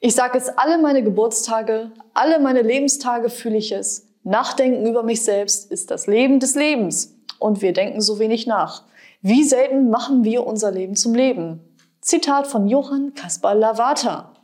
Ich sage es alle meine Geburtstage, alle meine Lebenstage fühle ich es. Nachdenken über mich selbst ist das Leben des Lebens. Und wir denken so wenig nach. Wie selten machen wir unser Leben zum Leben? Zitat von Johann Kaspar Lavater.